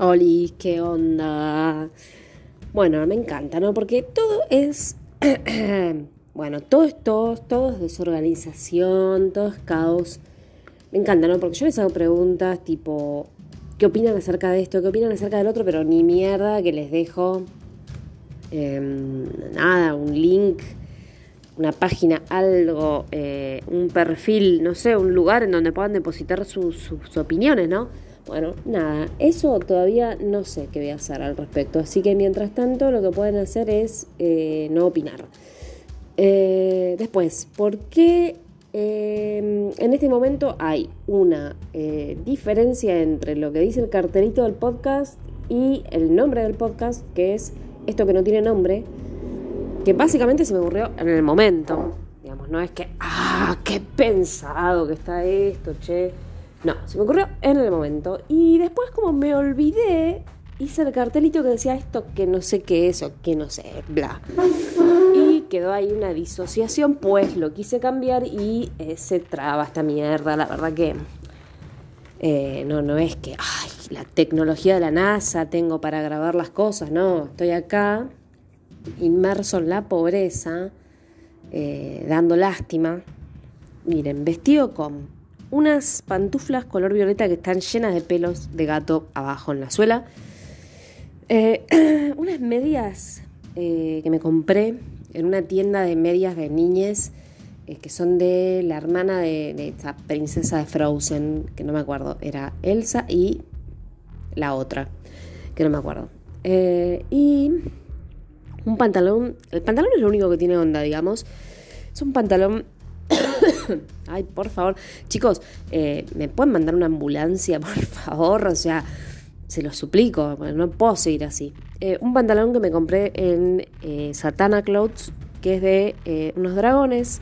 Oli, ¿qué onda? Bueno, me encanta, ¿no? Porque todo es. bueno, todo es todo, todo es desorganización, todo es caos. Me encanta, ¿no? Porque yo les hago preguntas tipo. ¿Qué opinan acerca de esto? ¿Qué opinan acerca del otro? Pero ni mierda que les dejo. em, nada, un link, una página, algo, eh, un perfil, no sé, un lugar en donde puedan depositar sus, sus opiniones, ¿no? Bueno, nada, eso todavía no sé qué voy a hacer al respecto. Así que mientras tanto lo que pueden hacer es eh, no opinar. Eh, después, ¿por qué eh, en este momento hay una eh, diferencia entre lo que dice el cartelito del podcast y el nombre del podcast, que es esto que no tiene nombre, que básicamente se me ocurrió en el momento. Digamos, no es que, ah, qué pensado que está esto, che. No, se me ocurrió en el momento. Y después como me olvidé, hice el cartelito que decía esto que no sé qué es o que no sé, bla. Y quedó ahí una disociación, pues lo quise cambiar y eh, se traba esta mierda. La verdad que eh, no, no es que, ay, la tecnología de la NASA tengo para grabar las cosas, no. Estoy acá, inmerso en la pobreza, eh, dando lástima. Miren, vestido con unas pantuflas color violeta que están llenas de pelos de gato abajo en la suela. Eh, unas medias eh, que me compré en una tienda de medias de niñes eh, que son de la hermana de, de esa princesa de Frozen, que no me acuerdo, era Elsa y la otra, que no me acuerdo. Y un pantalón, el pantalón es lo único que tiene onda, digamos. Es un pantalón Ay, por favor. Chicos, eh, ¿me pueden mandar una ambulancia, por favor? O sea, se lo suplico, no puedo seguir así. Eh, un pantalón que me compré en eh, Satana Clothes, que es de unos dragones,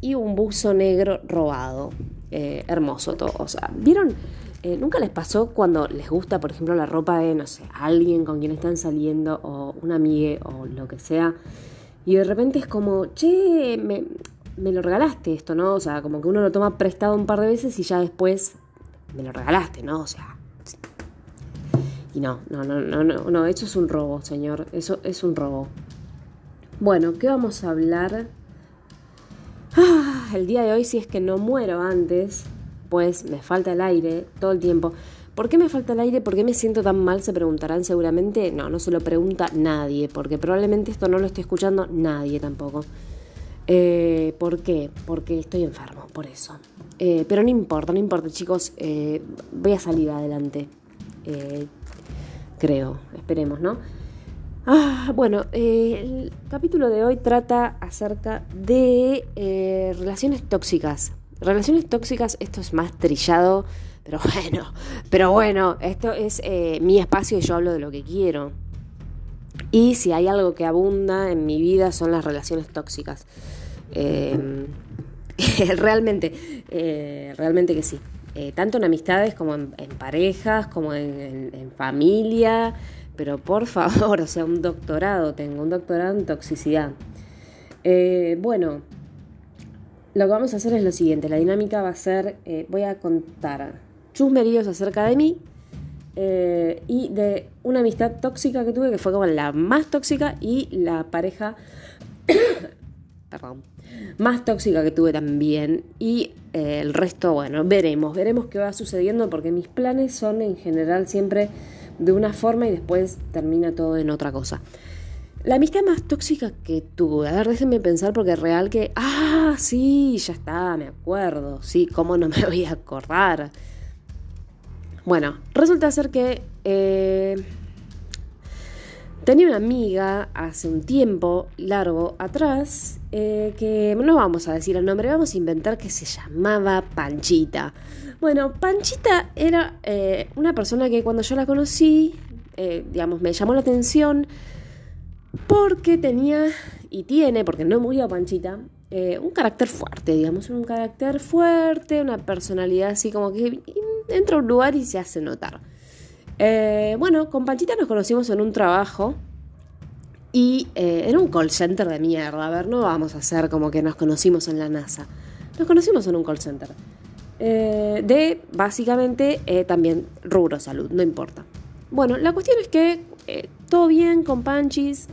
y un buzo negro robado. Hermoso todo. O sea, ¿vieron? ¿Nunca les pasó cuando les gusta, por ejemplo, la ropa de, no sé, alguien con quien están saliendo, o una amiga, o lo que sea? Y de repente es como, che, me, me lo regalaste esto, ¿no? O sea, como que uno lo toma prestado un par de veces y ya después me lo regalaste, ¿no? O sea. Y no, no, no, no, no, no, eso es un robo, señor. Eso es un robo. Bueno, ¿qué vamos a hablar? Ah, el día de hoy, si es que no muero antes, pues me falta el aire todo el tiempo. ¿Por qué me falta el aire? ¿Por qué me siento tan mal? Se preguntarán seguramente. No, no se lo pregunta nadie, porque probablemente esto no lo esté escuchando nadie tampoco. Eh, ¿Por qué? Porque estoy enfermo, por eso. Eh, pero no importa, no importa, chicos. eh, voy a salir adelante. Eh, creo, esperemos, ¿no? Ah, bueno, el capítulo de hoy trata acerca de relaciones tóxicas. Relaciones tóxicas, esto es más trillado, pero bueno, pero bueno, esto es mi espacio y yo hablo de lo que quiero. Y si hay algo que abunda en mi vida son las relaciones tóxicas. Eh, realmente, eh, realmente que sí. Eh, tanto en amistades como en, parejas, como en, familia. Pero por favor, o sea, un doctorado, tengo un doctorado en toxicidad. Eh, bueno, lo que vamos a hacer es lo siguiente. La dinámica va a ser, voy a contar chusmeríos acerca de mí eh, y de una amistad tóxica que tuve, que fue como la más tóxica, y la pareja, perdón, más tóxica que tuve también. Y eh, el resto, bueno, veremos, veremos qué va sucediendo, porque mis planes son en general siempre de una forma y después termina todo en otra cosa. La amistad más tóxica que tuve, a ver, déjenme pensar porque es real que, ah, sí, ya está, me acuerdo, sí, cómo no me voy a acordar. Bueno, resulta ser que eh, tenía una amiga hace un tiempo largo atrás eh, que no vamos a decir el nombre, vamos a inventar que se llamaba Panchita. Bueno, Panchita era eh, una persona que cuando yo la conocí, digamos, me llamó la atención porque tenía y tiene, porque no murió Panchita, eh, un carácter fuerte, digamos, un carácter fuerte, una personalidad así como que entra a un lugar y se hace notar. Eh, bueno, con Panchita nos conocimos en un trabajo y eh, en un call center de mierda. A ver, no vamos a hacer como que nos conocimos en la NASA. Nos conocimos en un call center. Eh, de básicamente también rubro salud, no importa. Bueno, la cuestión es que todo bien con Panchis.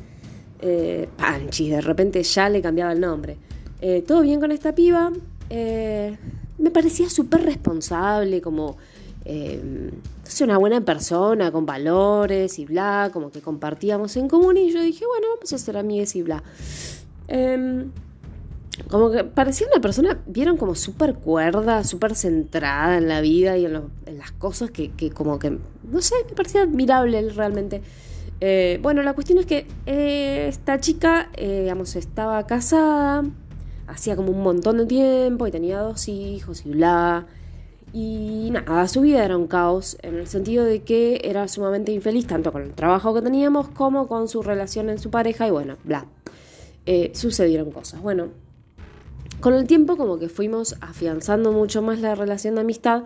Panchis, de repente ya le cambiaba el nombre. Eh, todo bien con esta piba. me parecía súper responsable, como es una buena persona, con valores y bla, como que compartíamos en común. Y yo dije, bueno, vamos a ser amigas y bla. Em, como que parecía una persona, vieron como súper cuerda, súper centrada en la vida y en, las cosas que, como que, no sé, me parecía admirable realmente. Eh, bueno, la cuestión es que eh, esta chica, eh, digamos, estaba casada, hacía como un montón de tiempo y tenía dos hijos y bla. Y nada, su vida era un caos en el sentido de que era sumamente infeliz tanto con el trabajo que teníamos como con su relación en su pareja y bueno, bla. sucedieron cosas. Bueno, con el tiempo como que fuimos afianzando mucho más la relación de amistad,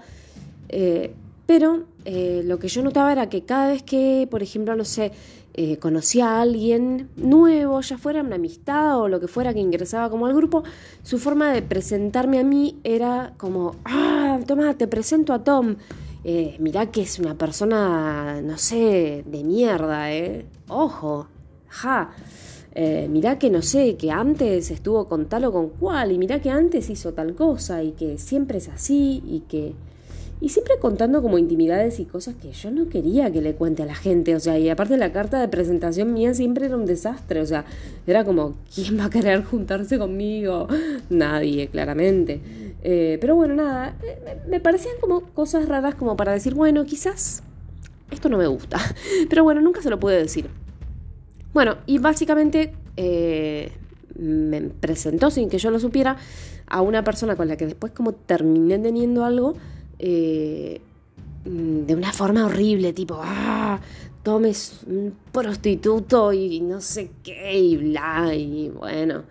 eh, pero eh, lo que yo notaba era que cada vez que, por ejemplo, no sé, eh, conocía a alguien nuevo, ya fuera una amistad o lo que fuera que ingresaba como al grupo, su forma de presentarme a mí era como, ah, toma, te presento a Tom. mirá que es una persona, no sé, de mierda, ¿eh? Ojo, ja. Eh, mirá que no sé, que antes estuvo con tal o con cual, y mirá que antes hizo tal cosa, y que siempre es así, y que... Y siempre contando como intimidades y cosas que yo no quería que le cuente a la gente, o sea, y aparte la carta de presentación mía siempre era un desastre, o sea, era como, ¿quién va a querer juntarse conmigo? Nadie, claramente. Eh, pero bueno, nada, eh, me parecían como cosas raras como para decir, bueno, quizás esto no me gusta, pero bueno, nunca se lo pude decir. Bueno, y básicamente eh, me presentó sin que yo lo supiera a una persona con la que después como terminé teniendo algo eh, de una forma horrible, tipo, ah, tomes un prostituto y no sé qué y bla, y bueno.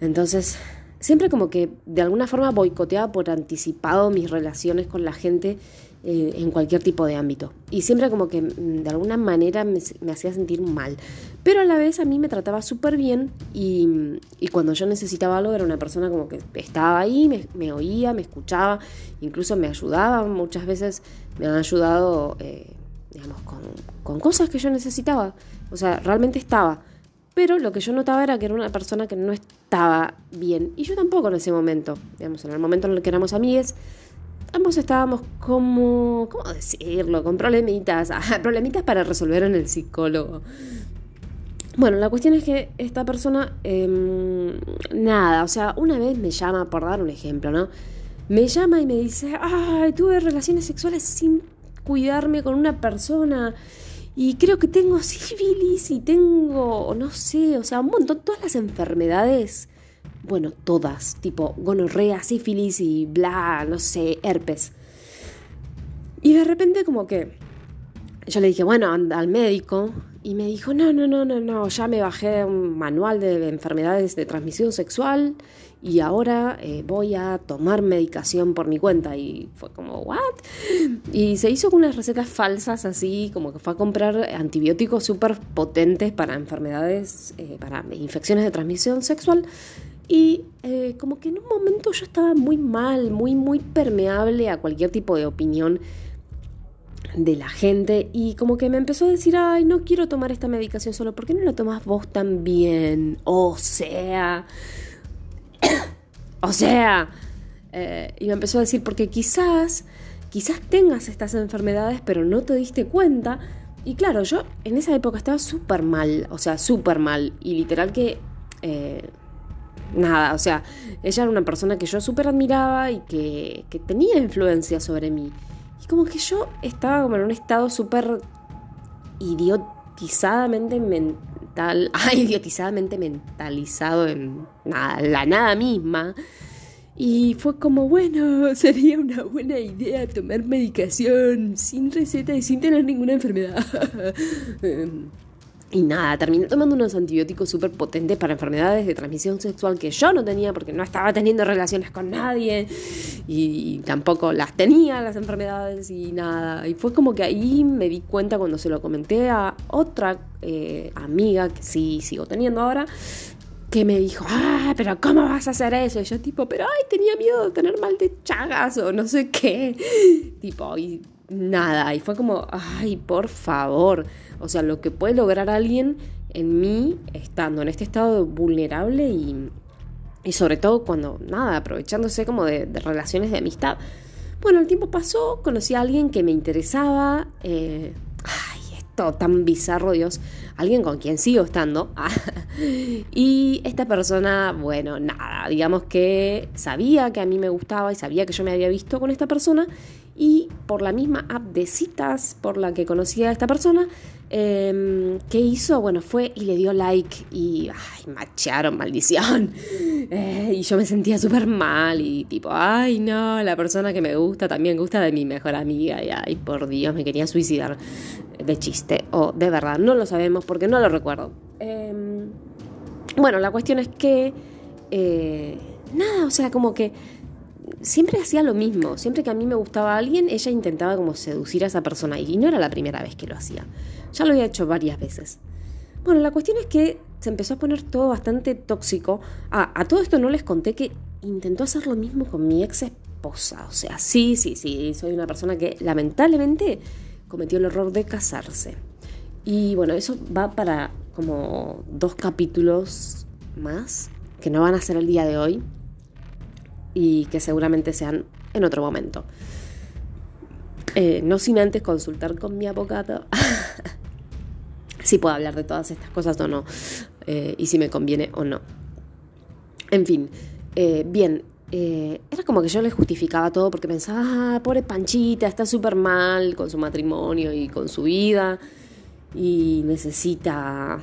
Entonces, siempre como que de alguna forma boicoteaba por anticipado mis relaciones con la gente eh, en cualquier tipo de ámbito. Y siempre como que mm, de alguna manera me, hacía sentir mal. Pero a la vez a mí me trataba súper bien y, cuando yo necesitaba algo era una persona como que estaba ahí, me, oía, me escuchaba, incluso me ayudaba. Muchas veces me han ayudado, eh, digamos, con, con cosas que yo necesitaba. O sea, realmente estaba. Pero lo que yo notaba era que era una persona que no estaba bien. Y yo tampoco en ese momento. Digamos, en el momento en el que éramos amigues, ambos estábamos como, ¿cómo decirlo? Con problemitas, problemitas para resolver en el psicólogo. Bueno, la cuestión es que esta persona, em, nada, o sea, una vez me llama, por dar un ejemplo, ¿no? Me llama y me dice, ay, tuve relaciones sexuales sin cuidarme con una persona y creo que tengo sífilis y tengo, no sé, o sea, un montón, todas las enfermedades bueno, todas, tipo gonorrea, sífilis y bla, no sé, herpes. Y de repente como que yo le dije, bueno, al médico. Y me dijo, no, no, no, no, no, ya me bajé un manual de enfermedades de transmisión sexual y ahora eh, voy a tomar medicación por mi cuenta. Y fue como, ¿what? Y se hizo con unas recetas falsas así, como que fue a comprar antibióticos súper potentes para enfermedades, eh, para infecciones de transmisión sexual. Y eh, como que en un momento yo estaba muy mal, muy, muy permeable a cualquier tipo de opinión de la gente y como que me empezó a decir, ay, no quiero tomar esta medicación solo, ¿por qué no la tomas vos también? O sea, o sea, eh, y me empezó a decir, porque quizás, quizás tengas estas enfermedades, pero no te diste cuenta. Y claro, yo en esa época estaba súper mal, o sea, súper mal, y literal que... Eh, nada, o sea, ella era una persona que yo súper admiraba y que, que, tenía influencia sobre mí. Y como que yo estaba como en un estado súper idiotizadamente mental, ah, idiotizadamente mentalizado en nada, la nada misma. Y fue como, bueno, sería una buena idea tomar medicación sin receta y sin tener ninguna enfermedad. Y nada, terminé tomando unos antibióticos súper potentes para enfermedades de transmisión sexual que yo no tenía porque no estaba teniendo relaciones con nadie y, tampoco las tenía las enfermedades y nada. Y fue como que ahí me di cuenta cuando se lo comenté a otra eh, amiga que sí sigo teniendo ahora, que me dijo, ah, pero ¿cómo vas a hacer eso? Y yo tipo, pero ay, tenía miedo de tener mal de chagas o no sé qué. Tipo, y nada. Y fue como, ay, por favor. O sea, lo que puede lograr alguien en mí estando en este estado vulnerable y, y sobre todo cuando, nada, aprovechándose como de, relaciones de amistad. Bueno, el tiempo pasó, conocí a alguien que me interesaba. Eh, ay, esto tan bizarro, Dios. Alguien con quien sigo estando. y esta persona, bueno, nada, digamos que sabía que a mí me gustaba y sabía que yo me había visto con esta persona y por la misma app de citas por la que conocía a esta persona, eh, ¿qué hizo? Bueno, fue y le dio like y ay, macharon, maldición. Eh, y yo me sentía súper mal y tipo, ay no, la persona que me gusta también gusta de mi mejor amiga y ay, por Dios, me quería suicidar de chiste o de verdad, no lo sabemos porque no lo recuerdo. Em, bueno, la cuestión es que, eh, nada, o sea, como que siempre hacía lo mismo. Siempre que a mí me gustaba alguien, ella intentaba como seducir a esa persona. Y no era la primera vez que lo hacía. Ya lo había hecho varias veces. Bueno, la cuestión es que se empezó a poner todo bastante tóxico. Ah, a todo esto no les conté que intentó hacer lo mismo con mi ex esposa. O sea, sí, sí, sí, soy una persona que lamentablemente cometió el error de casarse. Y bueno, eso va para como dos capítulos más que no van a ser el día de hoy y que seguramente sean en otro momento. Eh, no sin antes consultar con mi abogado si puedo hablar de todas estas cosas o no, eh, y si me conviene o no. En fin, eh, bien, era como que yo le justificaba todo porque pensaba, ah, pobre Panchita, está súper mal con su matrimonio y con su vida, y necesita,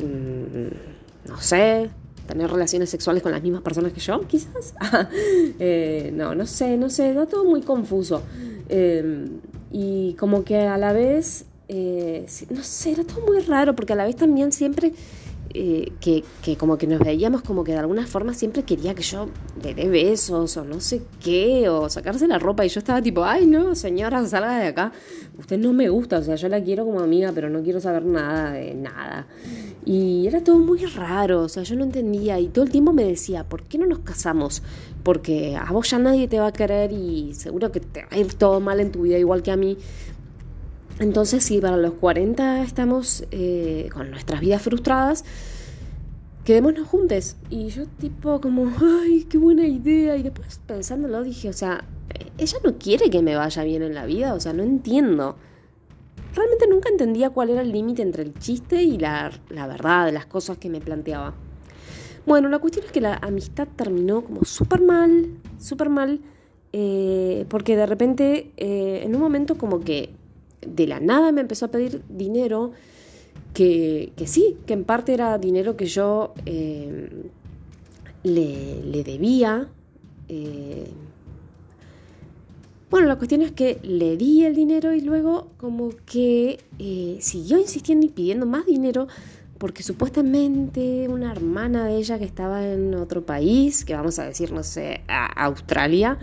mm, no sé, tener relaciones sexuales con las mismas personas que yo, quizás. Eh, no, no sé, no sé, da todo muy confuso. Em, y como que a la vez, eh, no sé, era todo muy raro, porque a la vez también siempre eh, que, que, como que nos veíamos como que de alguna forma siempre quería que yo le dé besos o no sé qué, o sacarse la ropa y yo estaba tipo, ay no, señora, salga de acá, usted no me gusta, o sea, yo la quiero como amiga, pero no quiero saber nada de nada. Y era todo muy raro, o sea, yo no entendía y todo el tiempo me decía, ¿por qué no nos casamos? Porque a vos ya nadie te va a querer y seguro que te va a ir todo mal en tu vida igual que a mí. Entonces, si para los 40 estamos eh, con nuestras vidas frustradas, quedémonos juntos. Y yo tipo como, ay, qué buena idea. Y después pensándolo dije, o sea, ella no quiere que me vaya bien en la vida, o sea, no entiendo. Realmente nunca entendía cuál era el límite entre el chiste y la, la verdad de las cosas que me planteaba. Bueno, la cuestión es que la amistad terminó como súper mal, súper mal, eh, porque de repente, eh, en un momento como que de la nada me empezó a pedir dinero, que, sí, que en parte era dinero que yo eh, le, debía. Eh, bueno, la cuestión es que le di el dinero y luego como que eh, siguió insistiendo y pidiendo más dinero porque supuestamente una hermana de ella que estaba en otro país, que vamos a decir, no sé, a Australia,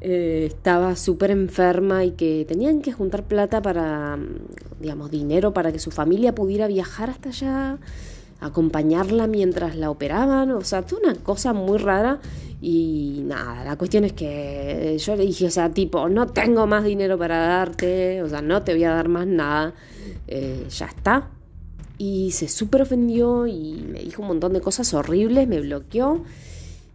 eh, estaba súper enferma y que tenían que juntar plata para, digamos, dinero para que su familia pudiera viajar hasta allá, acompañarla mientras la operaban, o sea, toda una cosa muy rara. Y nada, la cuestión es que yo le dije, o sea, tipo, no tengo más dinero para darte, o sea, no te voy a dar más nada, eh, ya está, y se súper ofendió y me dijo un montón de cosas horribles, me bloqueó.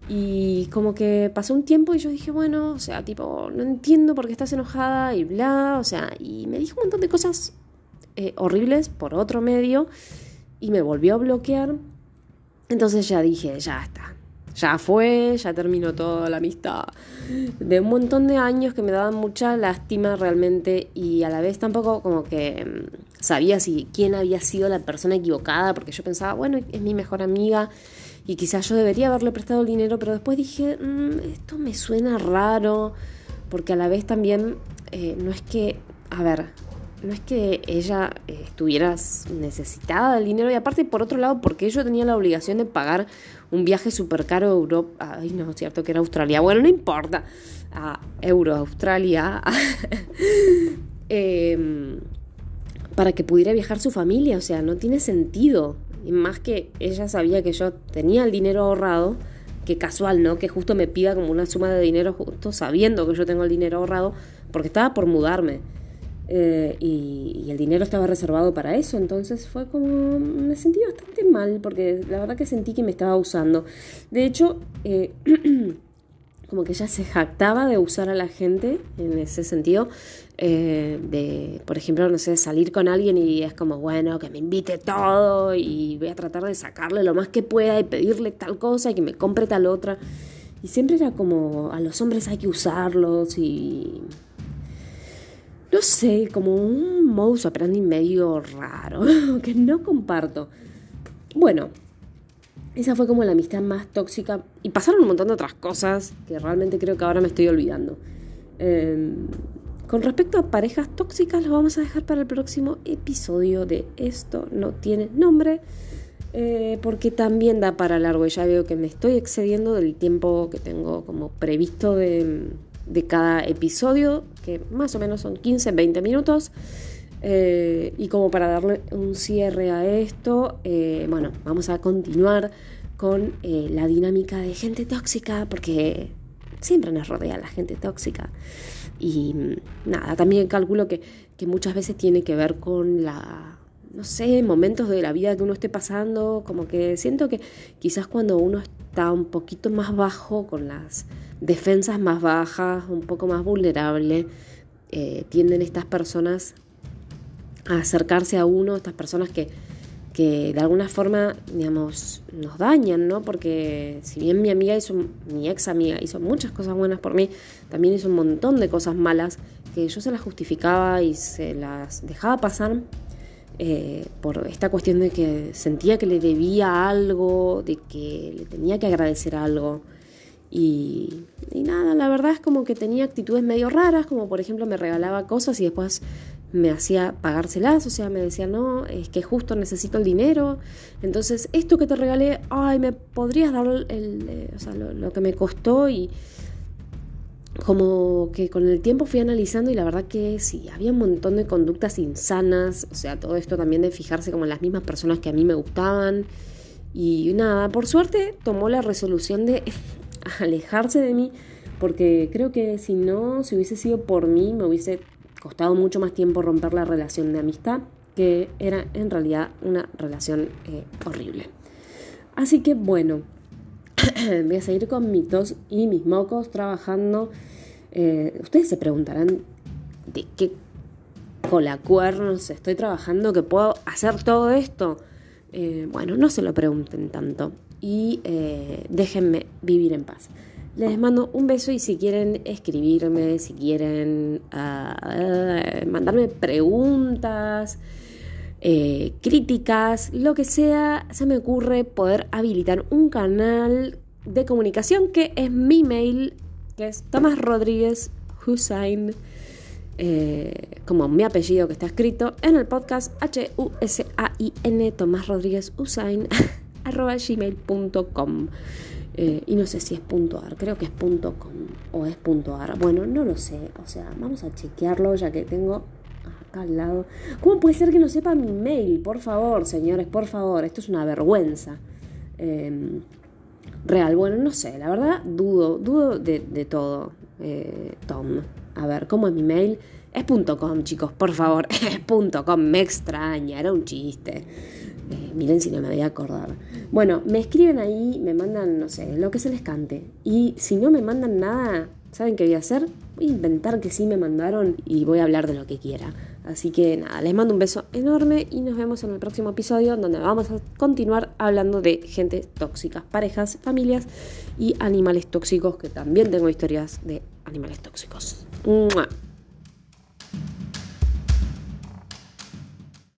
Y como que pasó un tiempo y yo dije, bueno, o sea, tipo, no entiendo por qué estás enojada y bla, o sea, y me dijo un montón de cosas eh, horribles por otro medio y me volvió a bloquear. Entonces ya dije, ya está, ya fue, ya terminó toda la amistad. De un montón de años que me daban mucha lástima realmente y a la vez tampoco como que mm, sabía si quién había sido la persona equivocada porque yo pensaba, bueno, es mi mejor amiga y quizás yo debería haberle prestado el dinero, pero después dije, mm, esto me suena raro porque a la vez también eh, no es que, a ver, no es que ella eh, estuviera necesitada del dinero y aparte por otro lado porque yo tenía la obligación de pagar un viaje súper caro a Europa, ay no, es cierto que era Australia, bueno, no importa, a Euro, Australia, em, para que pudiera viajar su familia, o sea, no tiene sentido, y más que ella sabía que yo tenía el dinero ahorrado, que casual, ¿no? Que justo me pida como una suma de dinero justo sabiendo que yo tengo el dinero ahorrado, porque estaba por mudarme. Eh, y, el dinero estaba reservado para eso, entonces fue como, me sentí bastante mal porque la verdad que sentí que me estaba usando. De hecho, eh, como que ella se jactaba de usar a la gente en ese sentido, eh, de, por ejemplo, no sé, salir con alguien y es como, bueno, que me invite todo y voy a tratar de sacarle lo más que pueda y pedirle tal cosa y que me compre tal otra. Y siempre era como, a los hombres hay que usarlos y no sé, como un modus operandi medio raro, que no comparto. Bueno, esa fue como la amistad más tóxica. Y pasaron un montón de otras cosas que realmente creo que ahora me estoy olvidando. Em, con respecto a parejas tóxicas, lo vamos a dejar para el próximo episodio de Esto no tiene nombre. Eh, porque también da para largo. Ya veo que me estoy excediendo del tiempo que tengo como previsto de, de cada episodio, que más o menos son 15, 20 minutos. Eh, y como para darle un cierre a esto, eh, bueno, vamos a continuar con eh, la dinámica de gente tóxica, porque siempre nos rodea la gente tóxica. Y mm, nada, también calculo que, que muchas veces tiene que ver con la, no sé, momentos de la vida que uno esté pasando, como que siento que quizás cuando uno está un poquito más bajo, con las defensas más bajas, un poco más vulnerable, eh, tienden estas personas a acercarse a uno, estas personas que, que de alguna forma, digamos, nos dañan, ¿no? Porque si bien mi amiga hizo, mi ex amiga hizo muchas cosas buenas por mí, también hizo un montón de cosas malas que yo se las justificaba y se las dejaba pasar eh, por esta cuestión de que sentía que le debía algo, de que le tenía que agradecer algo. Y, nada, la verdad es como que tenía actitudes medio raras, como por ejemplo me regalaba cosas y después me hacía pagárselas, o sea, me decía, no, es que justo necesito el dinero, entonces esto que te regalé, ay, me podrías dar el, eh, o sea, lo, que me costó y como que con el tiempo fui analizando y la verdad que sí, había un montón de conductas insanas, o sea, todo esto también de fijarse como en las mismas personas que a mí me gustaban. Y nada, por suerte tomó la resolución de alejarse de mí, porque creo que si no, si hubiese sido por mí, me hubiese costado mucho más tiempo romper la relación de amistad, que era en realidad una relación eh, horrible. Así que bueno, voy a seguir con mis tos y mis mocos trabajando. Eh, ustedes se preguntarán de qué colacuernos estoy trabajando que puedo hacer todo esto. Eh, bueno, no se lo pregunten tanto y eh, déjenme vivir en paz. Les mando un beso y si quieren escribirme, si quieren ah, mandarme preguntas, críticas, lo que sea, se me ocurre poder habilitar un canal de comunicación que es mi mail, que es Tomás Rodríguez Hussein, eh, como mi apellido que está escrito en el podcast H-U-S-A-I-N Tomás Rodríguez Hussein arroba gmail.com. Eh, y no sé si es punto .ar, creo que es punto .com o es punto .ar. Bueno, no lo sé, o sea, vamos a chequearlo ya que tengo al lado. ¿Cómo puede ser que no sepa mi mail? Por favor, señores, por favor, esto es una vergüenza. Em, real, bueno, no sé, la verdad dudo, dudo de, todo, eh, Tom. A ver, ¿cómo es mi mail? Es punto .com, chicos, por favor, es punto .com, me extraña, era un chiste. Eh, miren si no me voy a acordar. Bueno, me escriben ahí, me mandan, no sé, lo que se les cante. Y si no me mandan nada, ¿saben qué voy a hacer? Voy a inventar que sí me mandaron y voy a hablar de lo que quiera. Así que nada, les mando un beso enorme y nos vemos en el próximo episodio donde vamos a continuar hablando de gente tóxicas, parejas, familias y animales tóxicos, que también tengo historias de animales tóxicos.